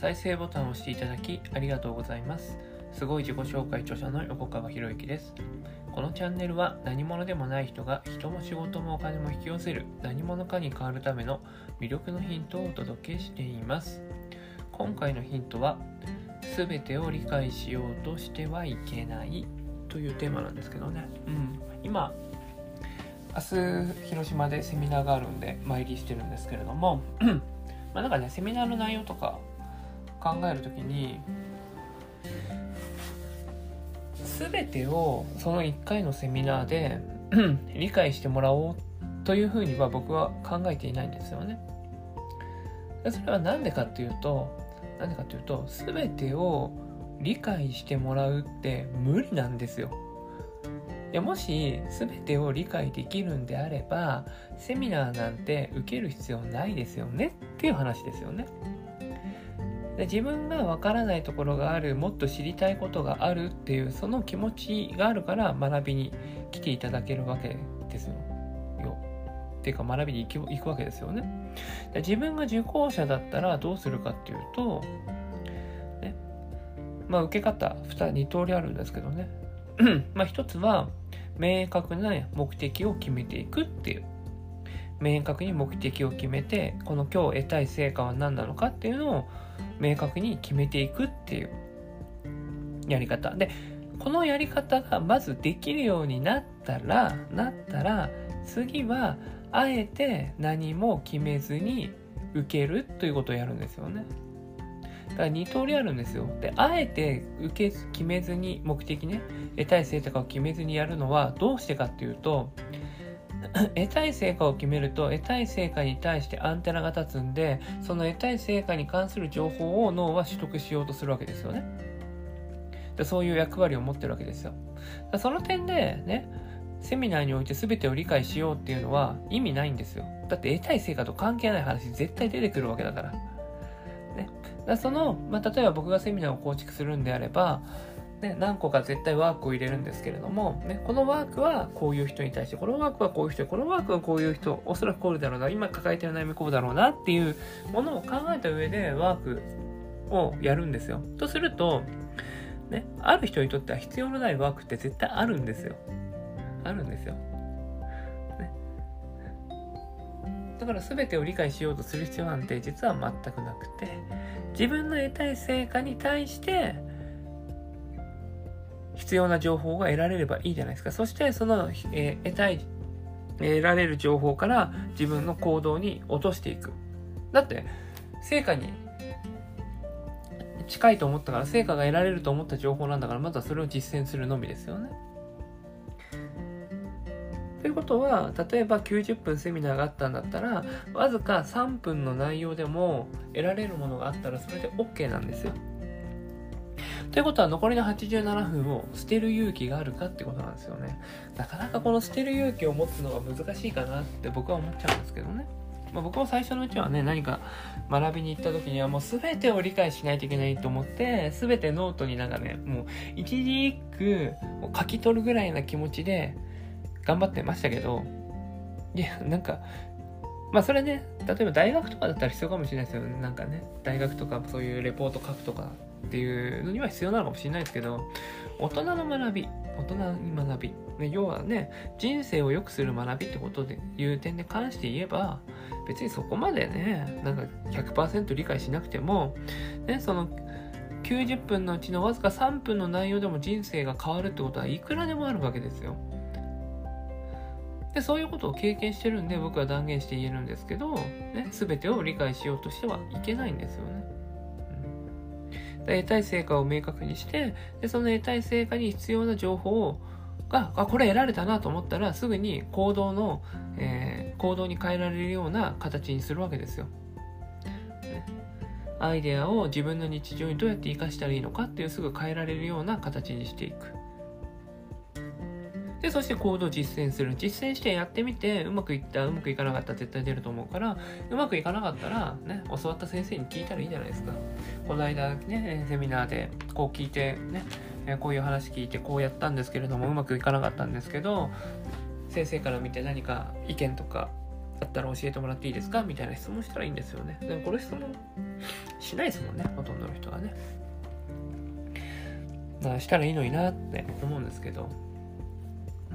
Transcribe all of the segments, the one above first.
再生ボタンを押していただきありがとうございます。すごい自己紹介著者の横川博之です。このチャンネルは何者でもない人が人も仕事もお金も引き寄せる何者かに変わるための魅力のヒントをお届けしています。今回のヒントは全てを理解しようとしてはいけないというテーマなんですけどね、うん、今明日広島でセミナーがあるんで参りしてるんですけれども まあなんかねセミナーの内容とか考える時に全てをその1回のセミナーで 理解してもらおうというふうには僕は考えていないんですよね。それは何でかっていうと何でかっていうと全てを理解してもらうって無理なんですよ。いやもし全てを理解できるんであればセミナーなんて受ける必要ないですよねっていう話ですよね。で自分がわからないところがあるもっと知りたいことがあるっていうその気持ちがあるから学びに来ていただけるわけですよ。っていうか学びに行くわけですよね。で自分が受講者だったらどうするかっていうと、ね、まあ受け方 2, 2通りあるんですけどね。まあ一つは明確な目的を決めていくっていう。明確に目的を決めて、この今日得たい成果は何なのかっていうのを明確に決めていくっていうやり方。で、このやり方がまずできるようになったら、なったら、次は、あえて何も決めずに受けるということをやるんですよね。だから2通りあるんですよ。で、あえて受け決めずに、目的ね、得たい成果を決めずにやるのはどうしてかっていうと、得たい成果を決めると得たい成果に対してアンテナが立つんでその得たい成果に関する情報を脳は取得しようとするわけですよね。でそういう役割を持ってるわけですよ。その点でねセミナーにおいて全てを理解しようっていうのは意味ないんですよ。だって得たい成果と関係ない話絶対出てくるわけだから。ね、だその、まあ、例えば僕がセミナーを構築するんであればね、何個か絶対ワークを入れるんですけれども、ね、このワークはこういう人に対して、このワークはこういう人、このワークはこういう人、おそらくこうだろうな、今抱えてる悩みこうだろうなっていうものを考えた上でワークをやるんですよ。とすると、ね、ある人にとっては必要のないワークって絶対あるんですよ。あるんですよ。ね、だから全てを理解しようとする必要なんて実は全くなくて、自分の得たい成果に対して、必要な情報が得られればいいじゃないですか。そしてその、えー、得たい、得られる情報から自分の行動に落としていく。だって、成果に近いと思ったから、成果が得られると思った情報なんだから、まずはそれを実践するのみですよね。ということは、例えば90分セミナーがあったんだったら、わずか3分の内容でも得られるものがあったら、それで OK なんですよ。ということは残りの87分を捨てる勇気があるかってことなんですよね。なかなかこの捨てる勇気を持つのが難しいかなって僕は思っちゃうんですけどね。まあ、僕も最初のうちはね、何か学びに行った時にはもう全てを理解しないといけないと思って、全てノートになんかね、もう一字一句書き取るぐらいな気持ちで頑張ってましたけど、いや、なんか、まあそれね、例えば大学とかだったら必要かもしれないですよね。なんかね、大学とかそういうレポート書くとかっていうのには必要なのかもしれないですけど、大人の学び、大人に学び、ね、要はね、人生を良くする学びってことでいう点で関して言えば、別にそこまでね、なんか100%理解しなくても、ね、その90分のうちのわずか3分の内容でも人生が変わるってことはいくらでもあるわけですよ。でそういうことを経験してるんで僕は断言して言えるんですけど、ね、全てを理解しようとしてはいけないんですよね。得たい成果を明確にして、でその得たい成果に必要な情報が、あ、これ得られたなと思ったら、すぐに行動の、えー、行動に変えられるような形にするわけですよ。アイデアを自分の日常にどうやって活かしたらいいのかっていうすぐ変えられるような形にしていく。で、そして行動実践する。実践してやってみて、うまくいった、うまくいかなかった絶対出ると思うから、うまくいかなかったら、ね、教わった先生に聞いたらいいじゃないですか。この間ね、セミナーでこう聞いて、ね、こういう話聞いてこうやったんですけれども、うまくいかなかったんですけど、先生から見て何か意見とかだったら教えてもらっていいですか？みたいな質問したらいいんですよね。でもこの質問しないですもんね、ほとんどの人がね。したらいいのになって思うんですけど。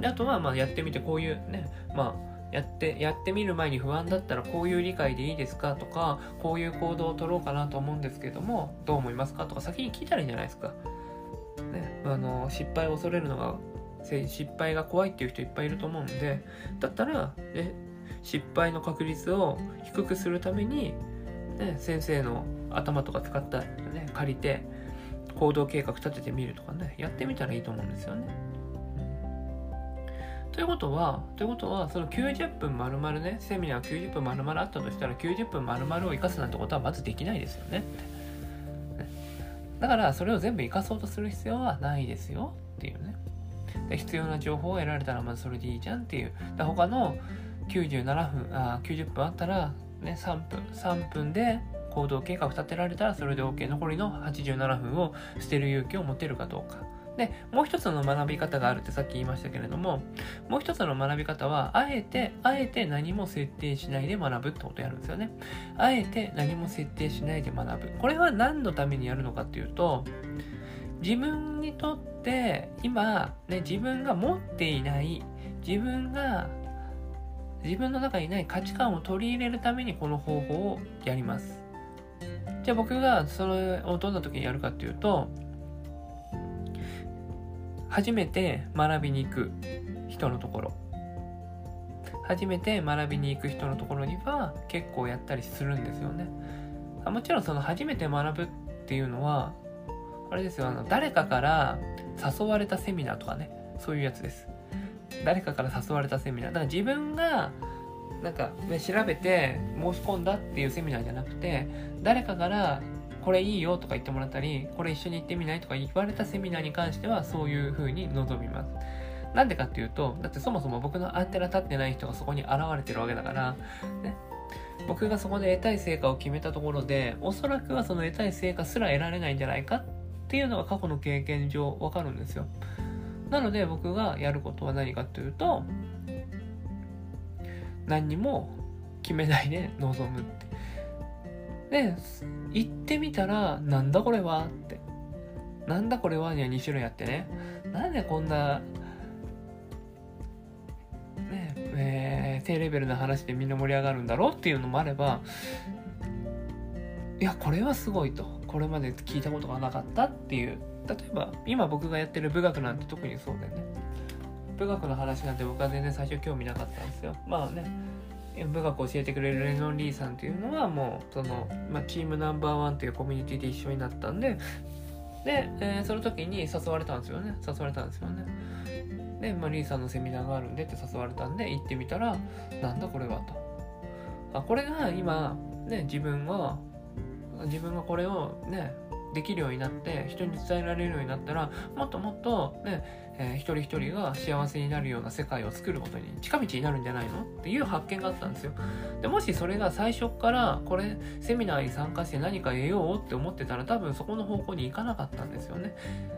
であとは、まあやってみてこういうね、まあやって、やってみる前に不安だったらこういう理解でいいですかとか、こういう行動を取ろうかなと思うんですけども、どう思いますかとか先に聞いたらいいんじゃないですか。ね、あの、失敗を恐れるのが、失敗が怖いっていう人いっぱいいると思うんで、だったら、ね、失敗の確率を低くするために、ね、先生の頭とか使った、ね、借りて行動計画立ててみるとかねやってみたらいいと思うんですよね。ということは、ということは、その90分丸々ね、セミナー90分丸々あったとしたら、90分丸々を生かすなんてことはまずできないですよね。だから、それを全部生かそうとする必要はないですよっていうね。で必要な情報を得られたら、まずそれでいいじゃんっていう。で他の97分あ90分あったら、ね、3分3分で行動計画立てられたらそれで OK 残りの87分を捨てる勇気を持てるかどうかでもう一つの学び方があるってさっき言いましたけれどももう一つの学び方はあえてあえて何も設定しないで学ぶってことやるんですよねあえて何も設定しないで学ぶこれは何のためにやるのかっていうと自分にとって今、ね、自分が持っていない自分が自分の中にない価値観を取り入れるためにこの方法をやります。じゃあ僕がそれをどんな時にやるかっていうと、初めて学びに行く人のところ。初めて学びに行く人のところには結構やったりするんですよね。もちろんその初めて学ぶっていうのは、あれですよ、あの誰かから誘われたセミナーとかね、そういうやつです。誰かから誘われたセミナーだから自分がなんか、ね、調べて申し込んだっていうセミナーじゃなくて誰かからこれいいよとか言ってもらったりこれ一緒に行ってみないとか言われたセミナーに関してはそういう風に望みます。なんでかっていうとだってそもそも僕のアンテナ立ってない人がそこに現れてるわけだからね。僕がそこで得たい成果を決めたところでおそらくはその得たい成果すら得られないんじゃないかっていうのが過去の経験上わかるんですよ。なので僕がやることは何かというと何にも決めないで臨むって。で、行ってみたら、なんだこれはって。なんだこれはには2種類あってね。なんでこんな、ねえー、低レベルな話でみんな盛り上がるんだろうっていうのもあれば、いや、これはすごいと。これまで聞いたことがなかったっていう例えば今僕がやってる武学なんて特にそうだよね武学の話なんて僕は全然最初興味なかったんですよまあね武学を教えてくれるレノン・リーさんっていうのはもうその、まあ、チームナンバーワンっていうコミュニティで一緒になったんでで、えー、その時に誘われたんですよね。誘われたんですよね。で、まあ、リーさんのセミナーがあるんでって誘われたんで行ってみたらなんだこれはと。あこれが今ね自分は自分がこれをねできるようになって人に伝えられるようになったらもっともっとね、えー、一人一人が幸せになるような世界を作ることに近道になるんじゃないの？っていう発見があったんですよ。でもしそれが最初からこれセミナーに参加して何か得ようって思ってたら多分そこの方向に行かなかったんですよね。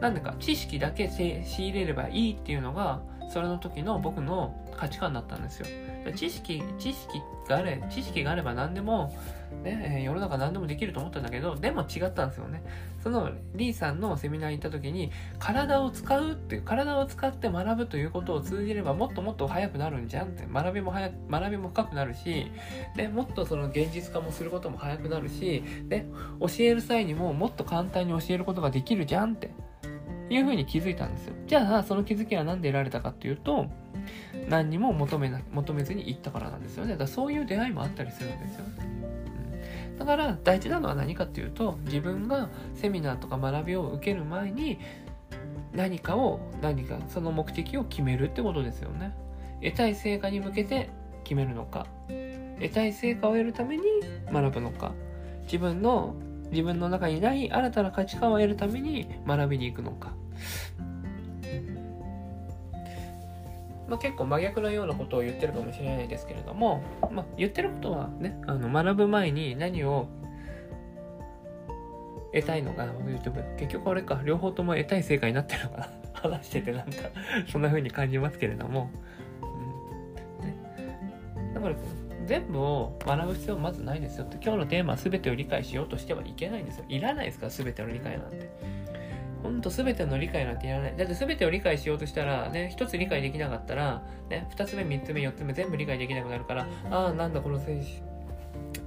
なんでか知識だけ仕入れればいいっていうのがそれの時の僕の価値観だったんですよ。知識知識があれ知識があれば何でもね、世の中何でもできると思ったんだけど、でも違ったんですよね。そのリーさんのセミナーに行った時に、体を使うっていう、体を使って学ぶということを通じればもっともっと早くなるんじゃんって、学びも早く、学びも深くなるし、で、もっとその現実化もすることも早くなるし、で、教える際にももっと簡単に教えることができるじゃんって、いうふうに気づいたんですよ。じゃあ、その気づきは何で得られたかっていうと、何にも求めな求めずに行ったからなんですよね。だからそういう出会いもあったりするんですよね。だから大事なのは何かっていうと自分がセミナーとか学びを受ける前に何かを何かその目的を決めるってことですよね。得たい成果に向けて決めるのか得たい成果を得るために学ぶのか自分の自分の中にない新たな価値観を得るために学びに行くのかまあ、結構真逆のようなことを言ってるかもしれないですけれども、まあ、言ってることはねあの学ぶ前に何を得たいのか結局あれか両方とも得たい成果になってるのかな 話しててなんかそんな風に感じますけれども、うん。ね、だから全部を学ぶ必要はまずないですよって今日のテーマは全てを理解しようとしてはいけないんですよ。いらないですから全ての理解なんて。ほんと全ての理解なんていらない。だって全てを理解しようとしたら、ね、一つ理解できなかったら、ね、二つ目、三つ目、四つ目全部理解できなくなるから、ああ、なんだこのセ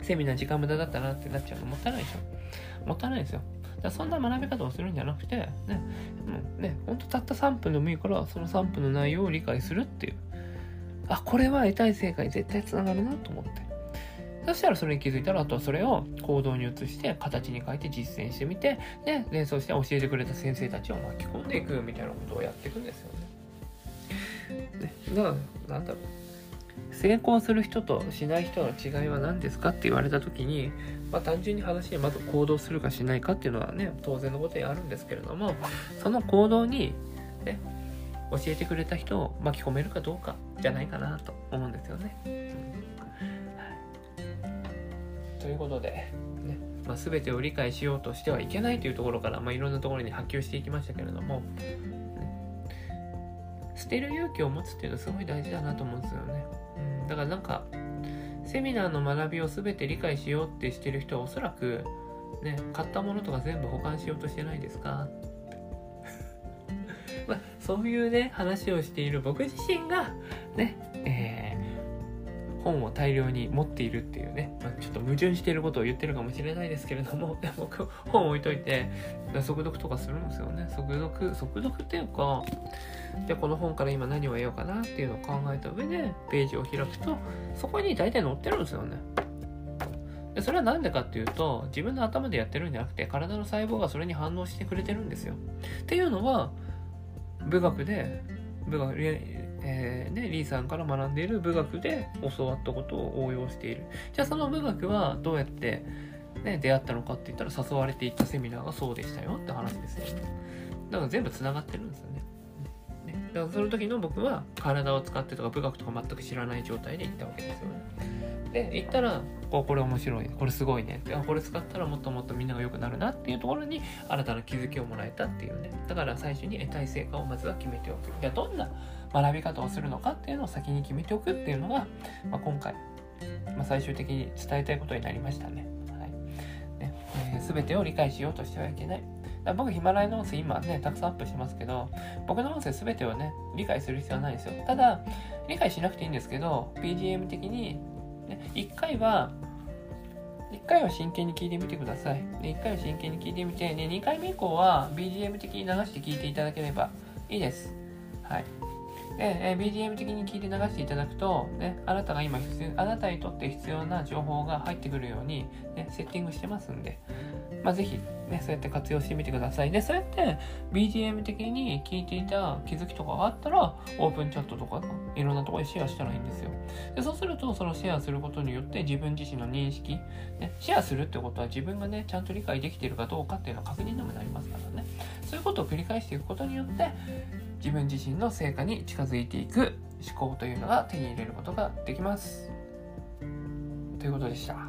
セミナー時間無駄だったなってなっちゃうのもったいないでしょ。もったいないですよ。だそんな学び方をするんじゃなくて、ね、もうね、ほんとたった3分でもいいから、その3分の内容を理解するっていう。あ、これは得たい正解絶対つながるなと思って。そしたらそれに気づいたら、あとはそれを行動に移して、形に変えて実践してみて、で、でそして教えてくれた先生たちを巻き込んでいくみたいなことをやっていくんですよね。ねだから、なんだろう。成功する人としない人の違いは何ですかって言われた時に、まあ、単純に話でまず行動するかしないかっていうのはね当然のことにあるんですけれどもその行動に、ね、教えてくれた人を巻き込めるかどうかじゃないかなと思うんですよね。ということで、ねまあ、全てを理解しようとしてはいけないというところから、まあ、いろんなところに波及していきましたけれども、ね、捨てる勇気を持つっていうのはすごい大事だなと思うんですよね。うん、だからなんかセミナーの学びを全て理解しようってしてる人はおそらく、ね、買ったものとか全部保管しようとしてないですか？まあ、そういうね話をしている僕自身が、本を大量に持っているっていうね、まあ、ちょっと矛盾していることを言ってるかもしれないですけれども、で僕、本置いといて、速読とかするんですよね。速読、速読っていうか、で、この本から今何を得ようかなっていうのを考えた上で、ページを開くと、そこに大体載ってるんですよね。でそれは何でかっていうと、自分の頭でやってるんじゃなくて、体の細胞がそれに反応してくれてるんですよ。っていうのは、武学で、武学、えー、ね、リーさんから学んでいる武学で教わったことを応用している。じゃあその武学はどうやって、ね、出会ったのかって言ったら誘われていったセミナーがそうでしたよって話ですよね。だから全部繋がってるんですよね。ねだからその時の僕は体を使ってとか武学とか全く知らない状態で行ったわけですよね。で行ったらここれ面白いこれすごいねってこれ使ったらもっともっとみんなが良くなるなっていうところに新たな気づきをもらえたっていうねだから最初に得たい成果をまずは決めておくじゃあどんな学び方をするのかっていうのを先に決めておくっていうのが、まあ、今回、まあ、最終的に伝えたいことになりましたね。はいねえー、全てを理解しようとしてはいけない。僕、ヒマラヤの音声今ね、たくさんアップしてますけど、僕の音声全てをね、理解する必要はないんですよ。ただ、理解しなくていいんですけど、BGM 的に、ね、1回は、1回は真剣に聞いてみてください。で1回は真剣に聞いてみて、ね、2回目以降は BGM 的に流して聞いていただければいいです。はい。で、え BGM 的に聞いて流していただくと、ね、あなたが今必要、あなたにとって必要な情報が入ってくるように、ね、セッティングしてますんで、まあ、ぜひ、ね、そうやって活用してみてください。で、そうやって BGM 的に聞いていた気づきとかがあったら、オープンチャットとかいろんなところでシェアしたらいいんですよ。で、そうすると、そのシェアすることによって自分自身の認識、ね、シェアするってことは自分がね、ちゃんと理解できているかどうかっていうのは確認にもなりますからね。そういうことを繰り返していくことによって、自分自身の成果に近づいていく思考というのが手に入れることができます。ということでした。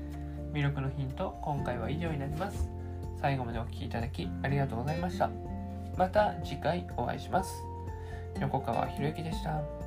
魅力のヒント、今回は以上になります。最後までお聴きいただきありがとうございました。また次回お会いします。横川博之でした。